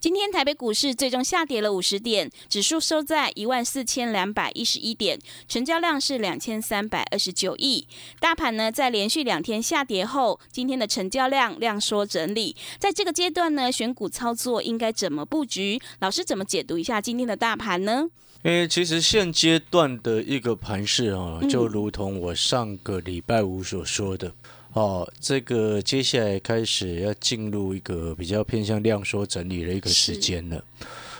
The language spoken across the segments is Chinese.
今天台北股市最终下跌了五十点，指数收在一万四千两百一十一点，成交量是两千三百二十九亿。大盘呢在连续两天下跌后，今天的成交量量缩整理。在这个阶段呢，选股操作应该怎么布局？老师怎么解读一下今天的大盘呢？因为其实现阶段的一个盘势啊，就如同我上个礼拜五所说的，哦，这个接下来开始要进入一个比较偏向量缩整理的一个时间了。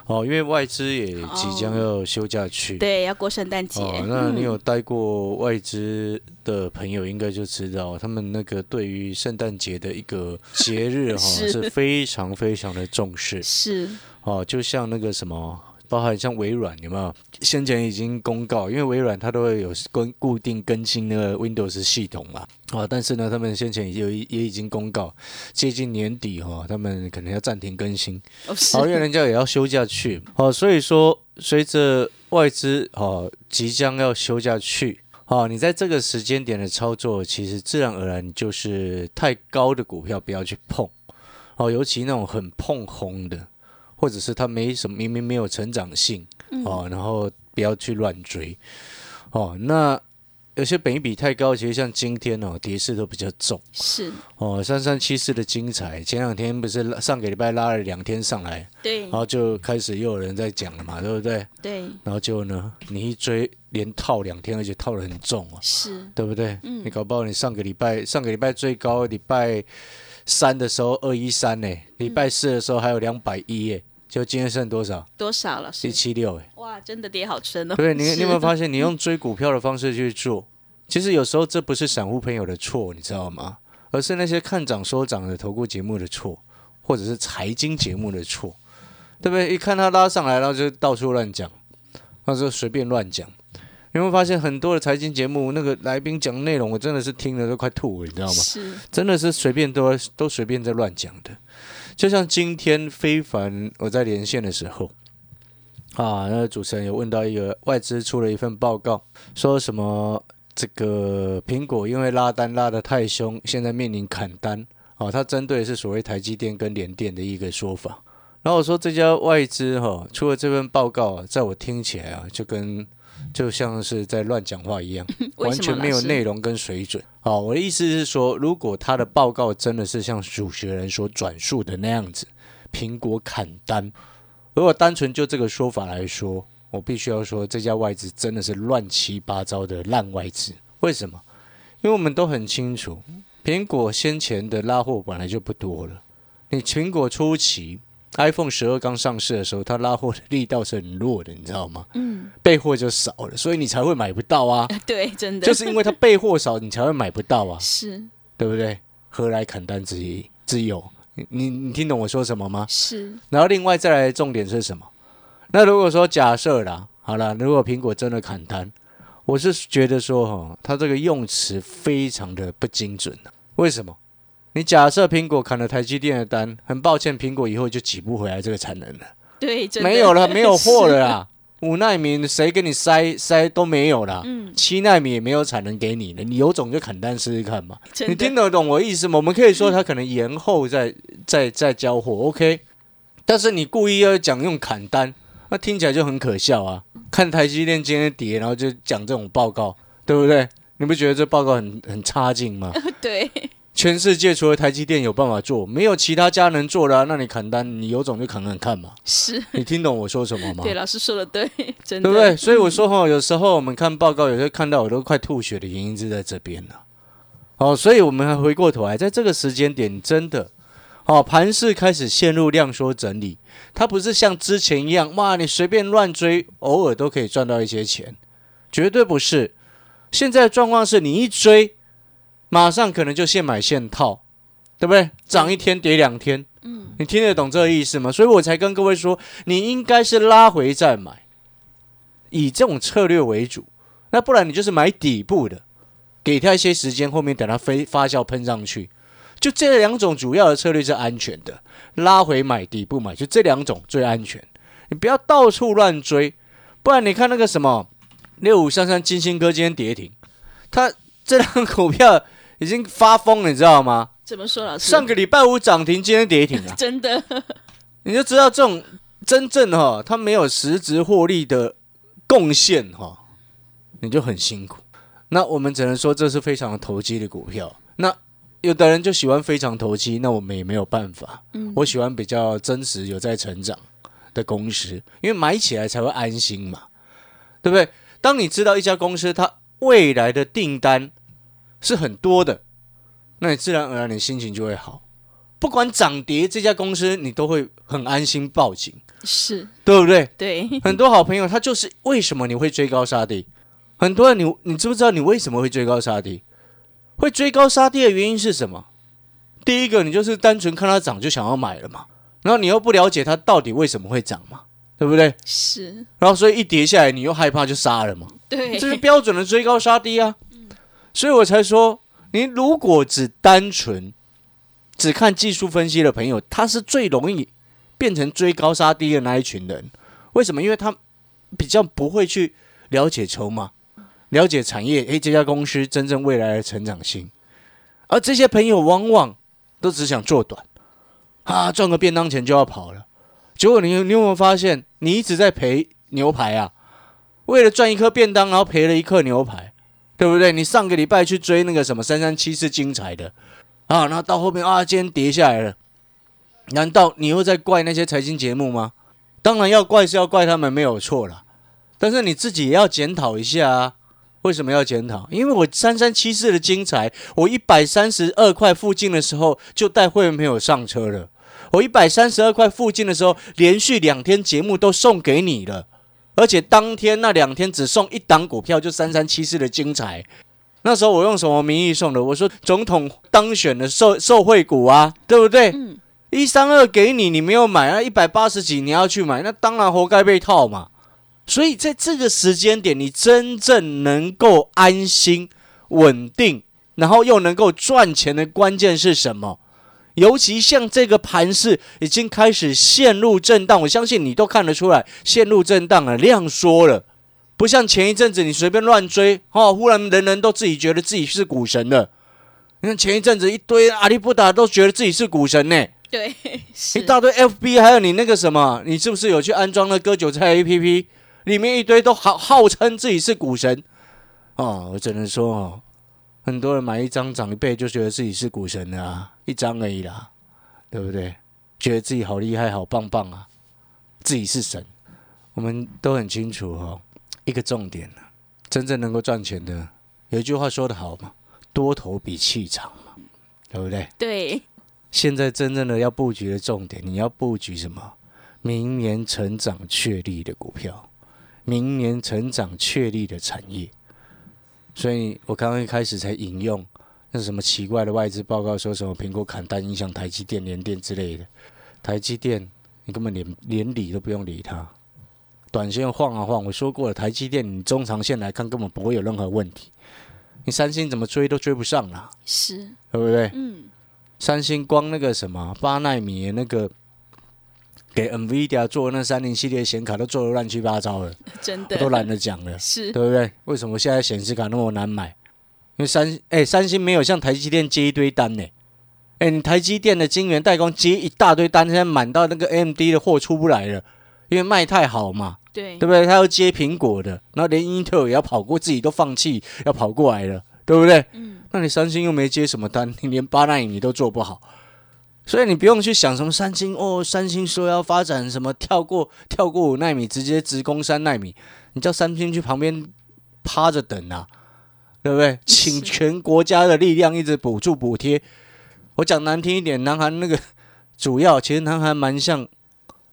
哦，因为外资也即将要休假去，对，要过圣诞节。哦，那你有待过外资的朋友，应该就知道，他们那个对于圣诞节的一个节日哈 是非常非常的重视。是，哦，就像那个什么。包含像微软有没有？先前已经公告，因为微软它都会有更固定更新那个 Windows 系统嘛。啊，但是呢，他们先前有也已经公告，接近年底哈，他们可能要暂停更新。好，因为人家也要休假去。哦，所以说随着外资哦即将要休假去，哦，你在这个时间点的操作，其实自然而然就是太高的股票不要去碰。哦，尤其那种很碰红的。或者是它没什么，明明没有成长性哦，然后不要去乱追哦。那有些本益比太高，其实像今天哦，跌势都比较重。是哦，三三七四的精彩，前两天不是上个礼拜拉了两天上来，对，然后就开始又有人在讲了嘛，对不对？对。然后就呢，你一追连套两天，而且套的很重哦，是对不对？嗯。你搞不好你上个礼拜上个礼拜最高礼拜三的时候二一三呢，礼拜四的时候还有两百一耶。就今天剩多少？多少了？一七六哎！哇，真的跌好深哦。对，你你有没有 发现，你用追股票的方式去做，其实有时候这不是散户朋友的错，你知道吗？而是那些看涨说涨的投顾节目的错，或者是财经节目的错，对不对？一看他拉上来，然后就到处乱讲，那就随便乱讲。你会发现很多的财经节目，那个来宾讲内容，我真的是听了都快吐了，你知道吗？是，真的是随便都都随便在乱讲的。就像今天非凡我在连线的时候，啊，那个主持人有问到一个外资出了一份报告，说什么这个苹果因为拉单拉得太凶，现在面临砍单，啊，他针对是所谓台积电跟联电的一个说法。然后我说这家外资哈出了这份报告，在我听起来啊，就跟就像是在乱讲话一样，完全没有内容跟水准。好，我的意思是说，如果他的报告真的是像主持人所转述的那样子，苹果砍单，如果单纯就这个说法来说，我必须要说这家外资真的是乱七八糟的烂外资。为什么？因为我们都很清楚，苹果先前的拉货本来就不多了，你苹果初期。iPhone 十二刚上市的时候，它拉货的力道是很弱的，你知道吗？嗯，备货就少了，所以你才会买不到啊。对，真的，就是因为它备货少，你才会买不到啊。是，对不对？何来砍单之之有？你你你听懂我说什么吗？是。然后另外再来重点是什么？那如果说假设啦，好了，如果苹果真的砍单，我是觉得说哈，它这个用词非常的不精准为什么？你假设苹果砍了台积电的单，很抱歉，苹果以后就挤不回来这个产能了。对，没有了，没有货了啦。五纳米谁给你塞塞都没有了。嗯，七纳米也没有产能给你了。你有种就砍单试试看嘛。你听得懂我意思吗？我们可以说它可能延后再再再交货，OK。但是你故意要讲用砍单，那听起来就很可笑啊。看台积电今天跌，然后就讲这种报告，对不对？你不觉得这报告很很差劲吗？对。全世界除了台积电有办法做，没有其他家能做的，那你砍单，你有种就砍砍看嘛。是你听懂我说什么吗？对，老师说的对，真的，对不对？所以我说哈，有时候我们看报告，有时候看到我都快吐血的原因是在这边了。哦，所以我们还回过头来，在这个时间点，真的，哦，盘势开始陷入量缩整理，它不是像之前一样，哇，你随便乱追，偶尔都可以赚到一些钱，绝对不是。现在的状况是你一追，马上可能就现买现套，对不对？涨一天跌两天，嗯，你听得懂这个意思吗？所以我才跟各位说，你应该是拉回再买，以这种策略为主。那不然你就是买底部的，给他一些时间，后面等它飞发酵喷上去。就这两种主要的策略是安全的，拉回买底部买，就这两种最安全。你不要到处乱追，不然你看那个什么六五三三金星哥今天跌停，他这张股票已经发疯了，你知道吗？怎么说，老师？上个礼拜五涨停，今天跌停啊！真的，你就知道这种真正哈，它没有实质获利的贡献哈。你就很辛苦，那我们只能说这是非常投机的股票。那有的人就喜欢非常投机，那我们也没有办法。嗯，我喜欢比较真实、有在成长的公司，因为买起来才会安心嘛，对不对？当你知道一家公司它未来的订单是很多的，那你自然而然你心情就会好。不管涨跌，这家公司你都会很安心报警，是对不对？对，很多好朋友他就是为什么你会追高杀低？很多人，你你知不知道你为什么会追高杀低？会追高杀低的原因是什么？第一个，你就是单纯看它涨就想要买了嘛，然后你又不了解它到底为什么会涨嘛，对不对？是。然后所以一跌下来，你又害怕就杀了嘛。对，这是标准的追高杀低啊。所以我才说，你如果只单纯只看技术分析的朋友，他是最容易变成追高杀低的那一群人。为什么？因为他比较不会去了解筹码。了解产业，诶，这家公司真正未来的成长性，而这些朋友往往都只想做短，啊，赚个便当钱就要跑了。结果你你有没有发现，你一直在赔牛排啊？为了赚一颗便当，然后赔了一颗牛排，对不对？你上个礼拜去追那个什么三三七是精彩的啊，然后到后面啊，今天跌下来了，难道你又在怪那些财经节目吗？当然要怪是要怪他们没有错了，但是你自己也要检讨一下啊。为什么要检讨？因为我三三七四的精彩，我一百三十二块附近的时候就带会员朋友上车了。我一百三十二块附近的时候，连续两天节目都送给你了，而且当天那两天只送一档股票，就三三七四的精彩。那时候我用什么名义送的？我说总统当选的受受贿股啊，对不对？一三二给你，你没有买啊，一百八十几你要去买，那当然活该被套嘛。所以在这个时间点，你真正能够安心、稳定，然后又能够赚钱的关键是什么？尤其像这个盘势已经开始陷入震荡，我相信你都看得出来，陷入震荡了，量缩了，不像前一阵子你随便乱追，哦，忽然人人都自己觉得自己是股神了。你看前一阵子一堆阿里不达都觉得自己是股神呢，对，一大堆 FB，还有你那个什么，你是不是有去安装了割韭菜 APP？里面一堆都号号称自己是股神，哦，我只能说哦，很多人买一张涨一倍就觉得自己是股神啊，一张而已啦，对不对？觉得自己好厉害、好棒棒啊，自己是神。我们都很清楚哦，一个重点呢，真正能够赚钱的，有一句话说得好嘛，多头比气场嘛，对不对？对。现在真正的要布局的重点，你要布局什么？明年成长确立的股票。明年成长确立的产业，所以我刚刚一开始才引用那什么奇怪的外资报告，说什么苹果砍单影响台积电、联电之类的。台积电你根本连连理都不用理它，短线晃啊晃。我说过了，台积电你中长线来看根本不会有任何问题。你三星怎么追都追不上啦，是，对不对？嗯，三星光那个什么八纳米那个。给 NVIDIA 做那三零系列显卡都做的乱七八糟了，真的都懒得讲了，是对不对？为什么现在显示卡那么难买？因为三哎三星没有像台积电接一堆单呢，哎你台积电的晶圆代工接一大堆单，现在满到那个 AMD 的货出不来了，因为卖太好嘛，对对不对？他要接苹果的，然后连英特尔也要跑过，自己都放弃要跑过来了，对不对？嗯，那你三星又没接什么单，你连八纳米你都做不好。所以你不用去想什么三星哦，三星说要发展什么跳过跳过五纳米，直接直攻三纳米，你叫三星去旁边趴着等啊，对不对？请全国家的力量一直补助补贴。我讲难听一点，南韩那个 主要其实南韩蛮像，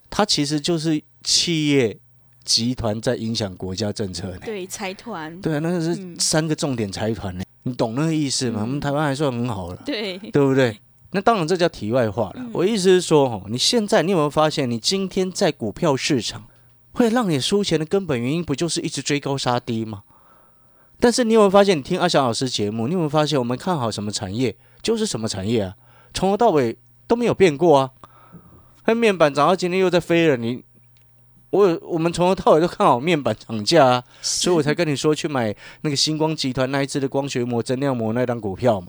它其实就是企业集团在影响国家政策呢。对，财团，对啊，那是三个重点财团呢，你懂那个意思吗？我们台湾还算很好了，对，对不对？那当然这叫题外话了。我意思是说，哈，你现在你有没有发现，你今天在股票市场会让你输钱的根本原因，不就是一直追高杀低吗？但是你有没有发现，你听阿翔老师节目，你有没有发现，我们看好什么产业就是什么产业啊，从头到尾都没有变过啊。那面板涨到今天又在飞了，你我我们从头到尾都看好面板涨价啊，所以我才跟你说去买那个星光集团那一只的光学膜、增量膜那张股票嘛，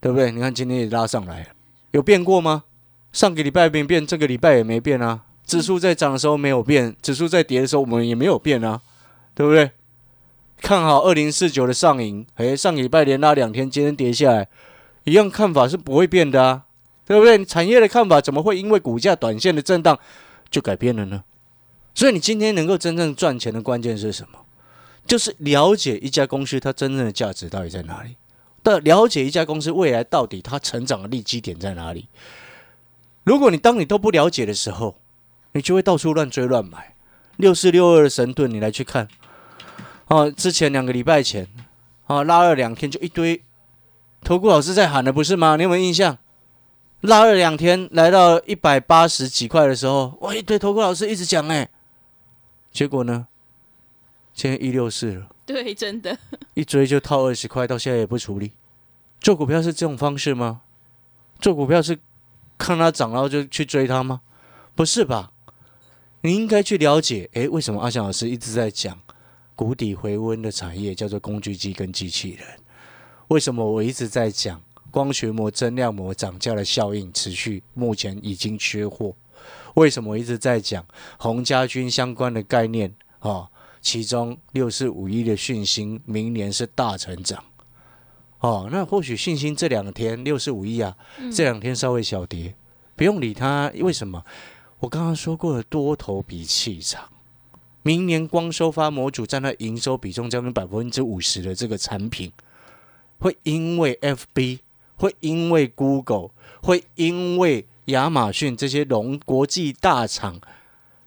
对不对？你看今天也拉上来了。有变过吗？上个礼拜没变，这个礼拜也没变啊。指数在涨的时候没有变，指数在跌的时候我们也没有变啊，对不对？看好二零四九的上影，哎，上礼拜连拉两天，今天跌下来，一样看法是不会变的啊，对不对？产业的看法怎么会因为股价短线的震荡就改变了呢？所以你今天能够真正赚钱的关键是什么？就是了解一家公司它真正的价值到底在哪里。的了解一家公司未来到底它成长的利基点在哪里？如果你当你都不了解的时候，你就会到处乱追乱买。六四六二的神盾，你来去看。哦，之前两个礼拜前，哦拉了两天就一堆投顾老师在喊的不是吗？你有没有印象？拉了两天来到一百八十几块的时候，哇，一堆投顾老师一直讲哎，结果呢，现在一六四了。对，真的，一追就套二十块，到现在也不处理。做股票是这种方式吗？做股票是看它涨然后就去追它吗？不是吧？你应该去了解，哎，为什么阿翔老师一直在讲谷底回温的产业叫做工具机跟机器人？为什么我一直在讲光学膜、增量膜涨价的效应持续，目前已经缺货？为什么我一直在讲红家军相关的概念？哦？其中六四五一的讯息，明年是大成长，哦，那或许信心这两天六四五一啊，这两天稍微小跌，不用理它。为什么？我刚刚说过了，多头比气场，明年光收发模组占到营收比重将近百分之五十的这个产品，会因为 FB，会因为 Google，会因为亚马逊这些龙国际大厂，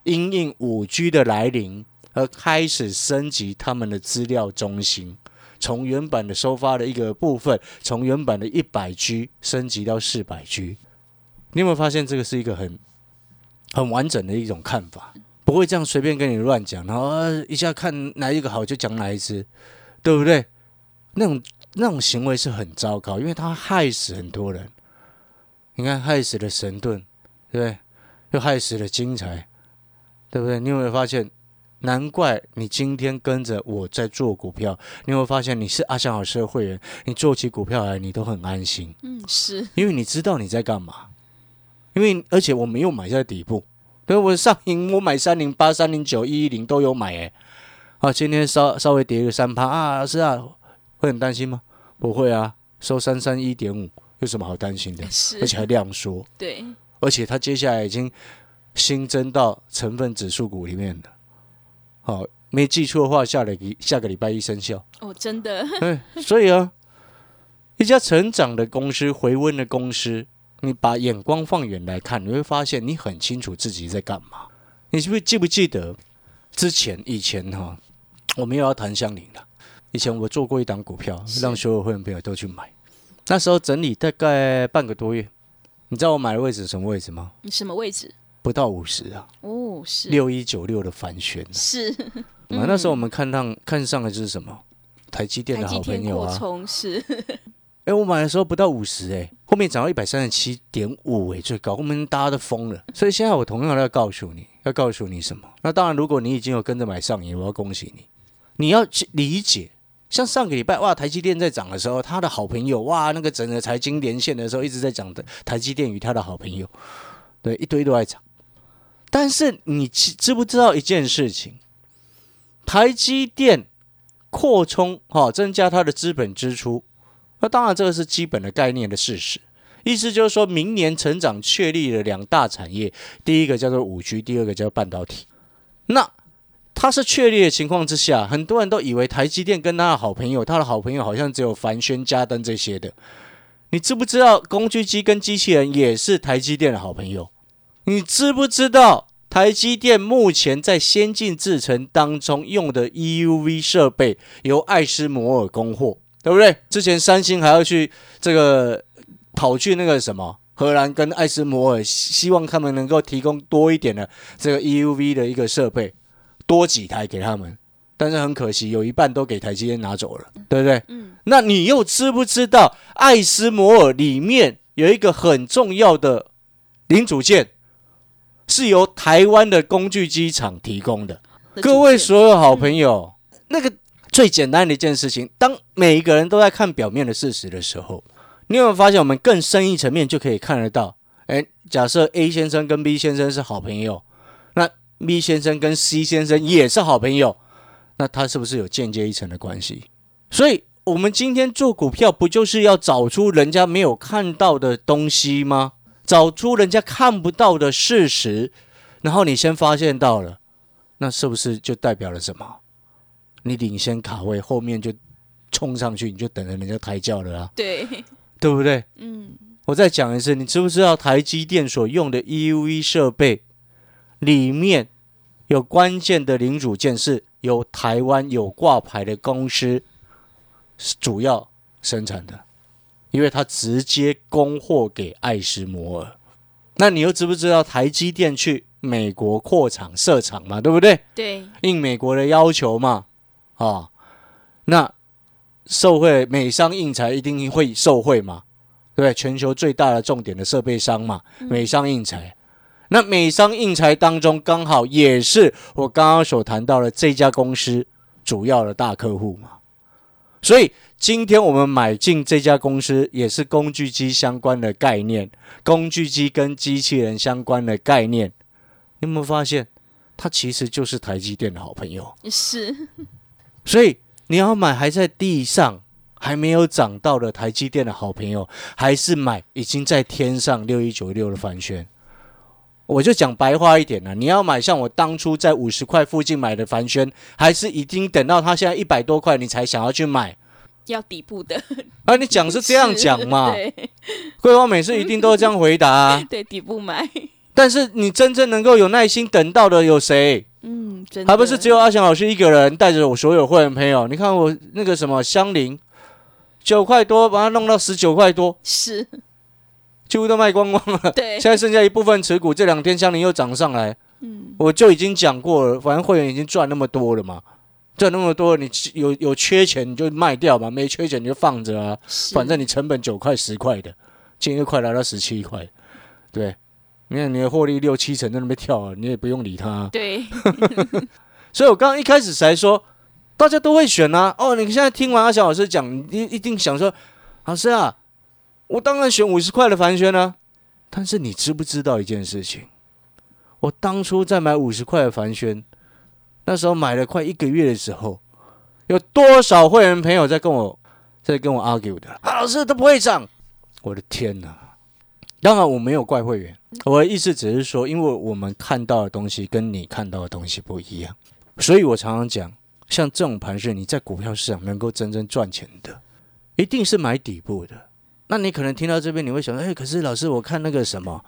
因应五 G 的来临。而开始升级他们的资料中心，从原版的收发的一个部分，从原版的一百 G 升级到四百 G。你有没有发现这个是一个很很完整的一种看法？不会这样随便跟你乱讲，然后一下看哪一个好就讲哪一只，对不对？那种那种行为是很糟糕，因为他害死很多人。你看，害死了神盾，对不对？又害死了精彩，对不对？你有没有发现？难怪你今天跟着我在做股票，你会发现你是阿翔老师的会员，你做起股票来你都很安心。嗯，是因为你知道你在干嘛，因为而且我没有买在底部，对我上影我买三零八、三零九、一一零都有买诶。啊，今天稍稍微跌个三趴啊，是啊，会很担心吗？不会啊，收三三一点五，有什么好担心的？是，而且还量缩。对，而且它接下来已经新增到成分指数股里面的。好，没记错的话，下个下个礼拜一生效哦，真的。嗯，所以啊，一家成长的公司、回温的公司，你把眼光放远来看，你会发现你很清楚自己在干嘛。你是不是记不记得之前以前哈，我们又要谈香菱了。以前我做过一档股票，让所有会员朋友都去买。那时候整理大概半个多月，你知道我买的位置什么位置吗？什么位置？不到五十啊！哦，是六一九六的反旋是。那那时候我们看上看上的就是什么？台积电的好朋友啊。是。哎，我买的时候不到五十哎，后面涨到一百三十七点五哎，最高，后面大家都疯了。所以现在我同样要告诉你，要告诉你什么？那当然，如果你已经有跟着买上瘾，我要恭喜你。你要去理解，像上个礼拜哇，台积电在涨的时候，他的好朋友哇，那个整个财经连线的时候一直在讲的台积电与他的好朋友，对，一堆都在涨。但是你知知不知道一件事情？台积电扩充哈，增加它的资本支出，那当然这个是基本的概念的事实。意思就是说明年成长确立了两大产业，第一个叫做五 G，第二个叫半导体。那它是确立的情况之下，很多人都以为台积电跟他的好朋友，他的好朋友好像只有凡轩、嘉登这些的。你知不知道工具机跟机器人也是台积电的好朋友？你知不知道台积电目前在先进制程当中用的 EUV 设备由爱斯摩尔供货，对不对？之前三星还要去这个跑去那个什么荷兰跟爱斯摩尔，希望他们能够提供多一点的这个 EUV 的一个设备，多几台给他们。但是很可惜，有一半都给台积电拿走了，对不对？嗯。那你又知不知道爱斯摩尔里面有一个很重要的零组件？是由台湾的工具机厂提供的。各位所有好朋友，那个最简单的一件事情，当每一个人都在看表面的事实的时候，你有没有发现，我们更深一层面就可以看得到？哎，假设 A 先生跟 B 先生是好朋友，那 B 先生跟 C 先生也是好朋友，那他是不是有间接一层的关系？所以，我们今天做股票，不就是要找出人家没有看到的东西吗？找出人家看不到的事实，然后你先发现到了，那是不是就代表了什么？你领先卡位，后面就冲上去，你就等着人家抬轿了啊？对，对不对？嗯。我再讲一次，你知不知道台积电所用的 EUV 设备里面有关键的零组件是由台湾有挂牌的公司主要生产的？因为它直接供货给爱斯摩尔，那你又知不知道台积电去美国扩厂设厂嘛？对不对？对，应美国的要求嘛，啊，那受贿美商印材一定会受贿嘛？对不对？全球最大的重点的设备商嘛，美商印材，那美商印材当中刚好也是我刚刚所谈到的这家公司主要的大客户嘛，所以。今天我们买进这家公司，也是工具机相关的概念，工具机跟机器人相关的概念。你有没有发现，它其实就是台积电的好朋友？是。所以你要买还在地上还没有涨到的台积电的好朋友，还是买已经在天上六一九六的凡轩？我就讲白话一点了，你要买像我当初在五十块附近买的凡轩，还是已经等到它现在一百多块，你才想要去买？要底部的啊！你讲是这样讲嘛？桂花每次一定都这样回答。对，底部买。但是你真正能够有耐心等到的有谁？嗯，真还不是只有阿翔老师一个人带着我所有会员朋友。你看我那个什么香菱，九块多把它弄到十九块多，是几乎都卖光光了。对，现在剩下一部分持股，这两天香菱又涨上来。嗯，我就已经讲过了，反正会员已经赚那么多了嘛。赚那么多，你有有缺钱你就卖掉嘛，没缺钱你就放着啊。反正你成本九块十块的，今天快来到十七块，对，你看你的获利六七成在那边跳啊，你也不用理他。对，所以我刚刚一开始才说，大家都会选啊。哦，你现在听完阿翔老师讲，你一定想说，老师啊，我当然选五十块的凡轩啊。但是你知不知道一件事情？我当初在买五十块的凡轩。那时候买了快一个月的时候，有多少会员朋友在跟我在跟我 argue 的？老师都不会涨，我的天哪！当然我没有怪会员，我的意思只是说，因为我们看到的东西跟你看到的东西不一样，所以我常常讲，像这种盘是，你在股票市场能够真正赚钱的，一定是买底部的。那你可能听到这边，你会想，哎，可是老师，我看那个什么，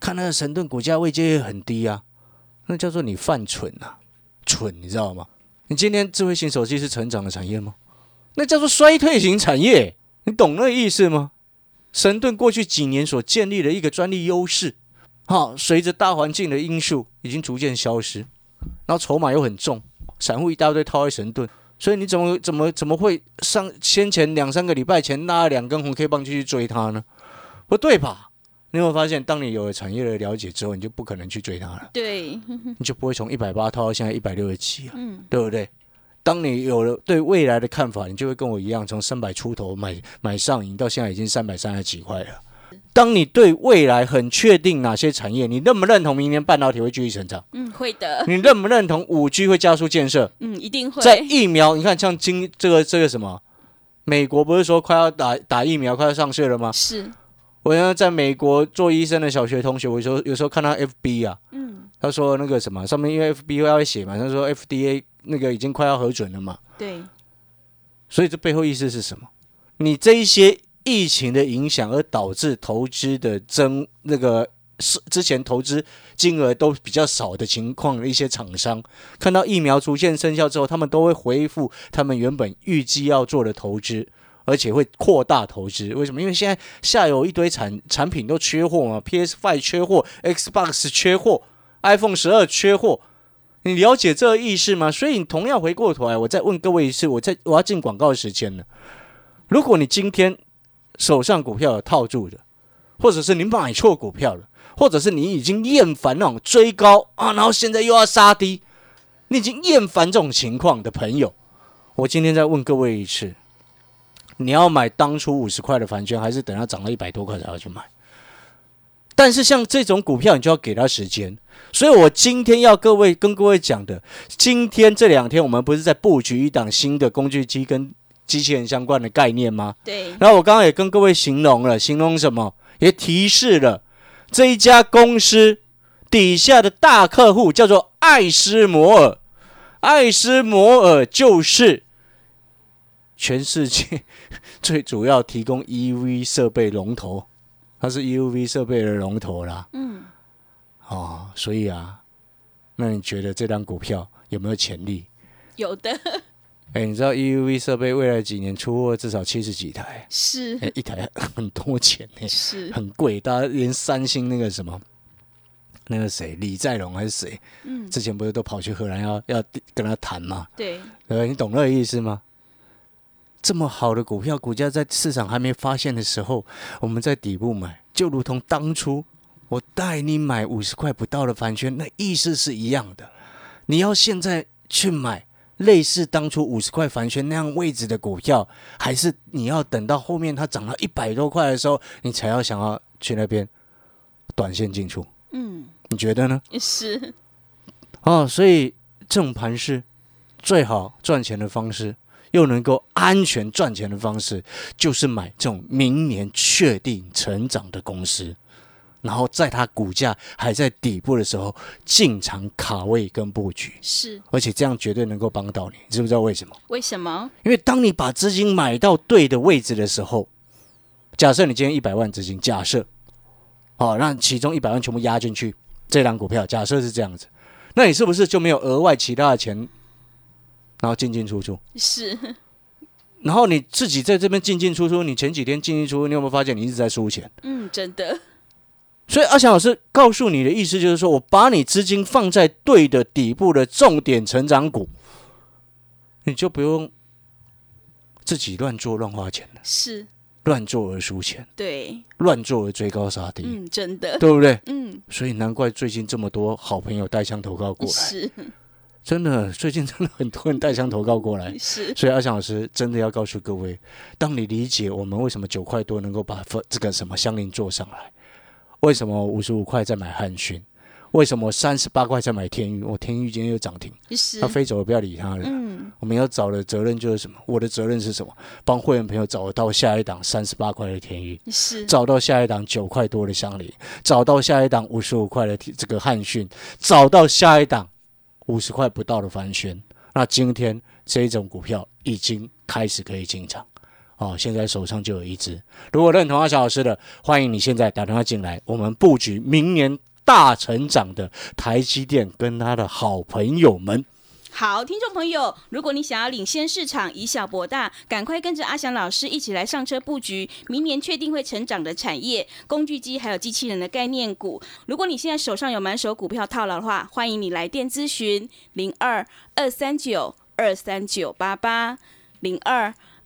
看那个神盾股价位阶也很低啊，那叫做你犯蠢啊！蠢，你知道吗？你今天智慧型手机是成长的产业吗？那叫做衰退型产业，你懂那个意思吗？神盾过去几年所建立的一个专利优势，好，随着大环境的因素已经逐渐消失，然后筹码又很重，散户一大堆套在神盾，所以你怎么怎么怎么会上先前两三个礼拜前拉了两根红 K 棒就去追它呢？不对吧？你有没有发现，当你有了产业的了解之后，你就不可能去追它了。对，你就不会从一百八套到现在一百六十七啊，对不对？当你有了对未来的看法，你就会跟我一样，从三百出头买买上瘾，到现在已经三百三十几块了。当你对未来很确定哪些产业，你认不认同明年半导体会继续成长？嗯，会的。你认不认同五 G 会加速建设？嗯，一定会。在疫苗，你看像今这个这个什么，美国不是说快要打打疫苗，快要上市了吗？是。我原来在美国做医生的小学同学，我有时候有时候看到 FB 啊，嗯，他说那个什么上面因为 FB 会写嘛，他说 FDA 那个已经快要核准了嘛，对，所以这背后意思是什么？你这一些疫情的影响而导致投资的增那个是之前投资金额都比较少的情况的一些厂商，看到疫苗逐渐生效之后，他们都会恢复他们原本预计要做的投资。而且会扩大投资，为什么？因为现在下游一堆产产品都缺货嘛，PS Five 缺货，Xbox 缺货，iPhone 十二缺货，你了解这个意思吗？所以你同样回过头来，我再问各位一次，我在我要进广告时间了。如果你今天手上股票有套住的，或者是你买错股票了，或者是你已经厌烦那种追高啊，然后现在又要杀低，你已经厌烦这种情况的朋友，我今天再问各位一次。你要买当初五十块的房券，还是等它涨到一百多块才要去买？但是像这种股票，你就要给它时间。所以我今天要各位跟各位讲的，今天这两天我们不是在布局一档新的工具机跟机器人相关的概念吗？对。然后我刚刚也跟各位形容了，形容什么？也提示了这一家公司底下的大客户叫做艾斯摩尔，艾斯摩尔就是。全世界最主要提供 EUV 设备龙头，它是 EUV 设备的龙头啦。嗯，哦，所以啊，那你觉得这张股票有没有潜力？有的。哎，你知道 EUV 设备未来几年出货至少七十几台？是。哎，一台很多钱呢，是，很贵。大家连三星那个什么，那个谁李在龙还是谁？嗯，之前不是都跑去荷兰要要跟他谈吗？对。对，你懂那个意思吗？这么好的股票，股价在市场还没发现的时候，我们在底部买，就如同当初我带你买五十块不到的盘圈，那意思是一样的。你要现在去买类似当初五十块凡轩那样位置的股票，还是你要等到后面它涨到一百多块的时候，你才要想要去那边短线进出？嗯，你觉得呢？是。哦，所以这种盘是最好赚钱的方式。又能够安全赚钱的方式，就是买这种明年确定成长的公司，然后在它股价还在底部的时候进场卡位跟布局。是，而且这样绝对能够帮到你。你知不知道为什么？为什么？因为当你把资金买到对的位置的时候，假设你今天一百万资金，假设，好，让其中一百万全部压进去这档股票，假设是这样子，那你是不是就没有额外其他的钱？然后进进出出是，然后你自己在这边进进出出，你前几天进进出出，你有没有发现你一直在输钱？嗯，真的。所以阿强老师告诉你的意思就是说，我把你资金放在对的底部的重点成长股，你就不用自己乱做乱花钱了。是，乱做而输钱。对，乱做而追高杀低。嗯，真的，对不对？嗯。所以难怪最近这么多好朋友带枪投靠过来。是。真的，最近真的很多人带枪投靠过来，是。所以阿翔老师真的要告诉各位，当你理解我们为什么九块多能够把这个什么香菱做上来，为什么五十五块在买汉讯，为什么三十八块在买天宇，我天宇今天又涨停，是。他飞走了，不要理他了。嗯。我们要找的责任就是什么？我的责任是什么？帮会员朋友找到下一档三十八块的天宇，是。找到下一档九块多的香菱，找到下一档五十五块的这个汉讯，找到下一档。五十块不到的凡轩，那今天这一种股票已经开始可以进场哦，现在手上就有一只。如果认同阿小老师的，欢迎你现在打电话进来，我们布局明年大成长的台积电跟他的好朋友们。好，听众朋友，如果你想要领先市场，以小博大，赶快跟着阿翔老师一起来上车布局，明年确定会成长的产业、工具机还有机器人的概念股。如果你现在手上有满手股票套牢的话，欢迎你来电咨询零二二三九二三九八八零二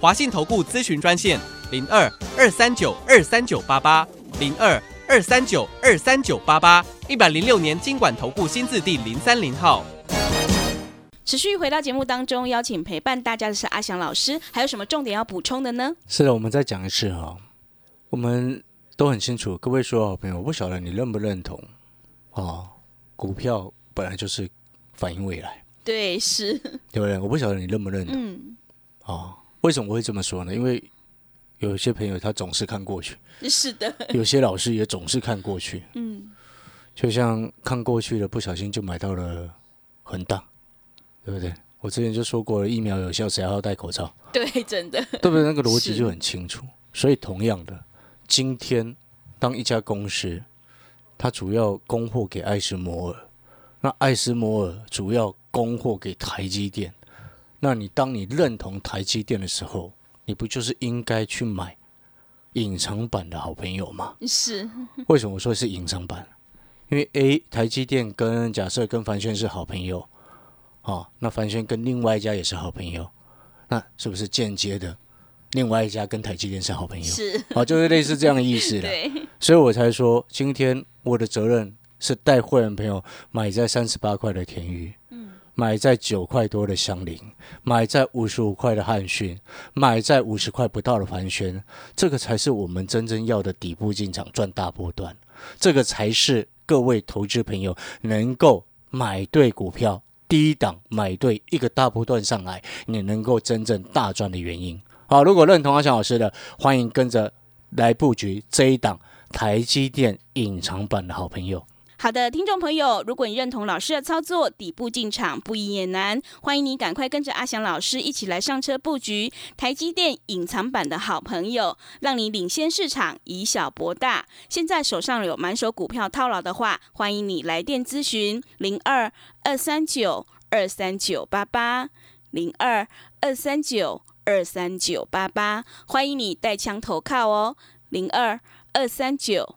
华信投顾咨询专线零二二三九二三九八八零二二三九二三九八八，一百零六年经管投顾新字第零三零号。持续回到节目当中，邀请陪伴大家的是阿翔老师，还有什么重点要补充的呢？是的，我们再讲一次哈，我们都很清楚。各位所有好朋友，我不晓得你认不认同啊？股票本来就是反映未来，对，是，对不对？我不晓得你认不认同嗯，啊？为什么我会这么说呢？因为有一些朋友他总是看过去，是的，有些老师也总是看过去，嗯，就像看过去了，不小心就买到了恒大，对不对？我之前就说过了，疫苗有效，谁还要戴口罩？对，真的，对不对？那个逻辑就很清楚。所以同样的，今天当一家公司它主要供货给艾斯摩尔，那艾斯摩尔主要供货给台积电，那你当你认同台积电的时候，你不就是应该去买隐藏版的好朋友吗？是，为什么我说是隐藏版？因为 A 台积电跟假设跟凡轩是好朋友，哦，那凡轩跟另外一家也是好朋友，那是不是间接的，另外一家跟台积电是好朋友？是，啊，就是类似这样的意思了。对，所以我才说，今天我的责任是带会员朋友买在三十八块的田鱼，买在九块多的香菱，买在五十五块的汉讯，买在五十块不到的盘旋，这个才是我们真正要的底部进场赚大波段，这个才是各位投资朋友能够买对股票。低档买对一个大波段上来，你能够真正大赚的原因。好，如果认同阿翔老师的，欢迎跟着来布局这一档台积电隐藏版的好朋友。好的，听众朋友，如果你认同老师的操作，底部进场不易也难，欢迎你赶快跟着阿翔老师一起来上车布局台积电隐藏版的好朋友，让你领先市场，以小博大。现在手上有满手股票套牢的话，欢迎你来电咨询零二二三九二三九八八零二二三九二三九八八，欢迎你带枪投靠哦，零二二三九。